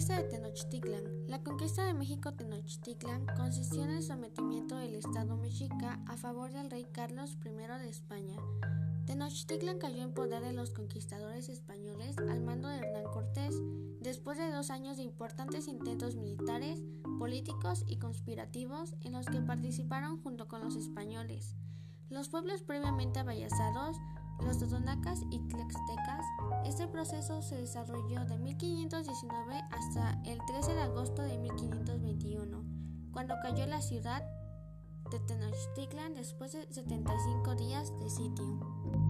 Conquista de Tenochtitlan. La conquista de México-Tenochtitlan consistió en el sometimiento del Estado mexica a favor del rey Carlos I de España. Tenochtitlan cayó en poder de los conquistadores españoles al mando de Hernán Cortés, después de dos años de importantes intentos militares, políticos y conspirativos en los que participaron junto con los españoles. Los pueblos previamente avallazados los totonacas y tlaxtecas. Este proceso se desarrolló de 1519 hasta el 13 de agosto de 1521, cuando cayó la ciudad de Tenochtitlan después de 75 días de sitio.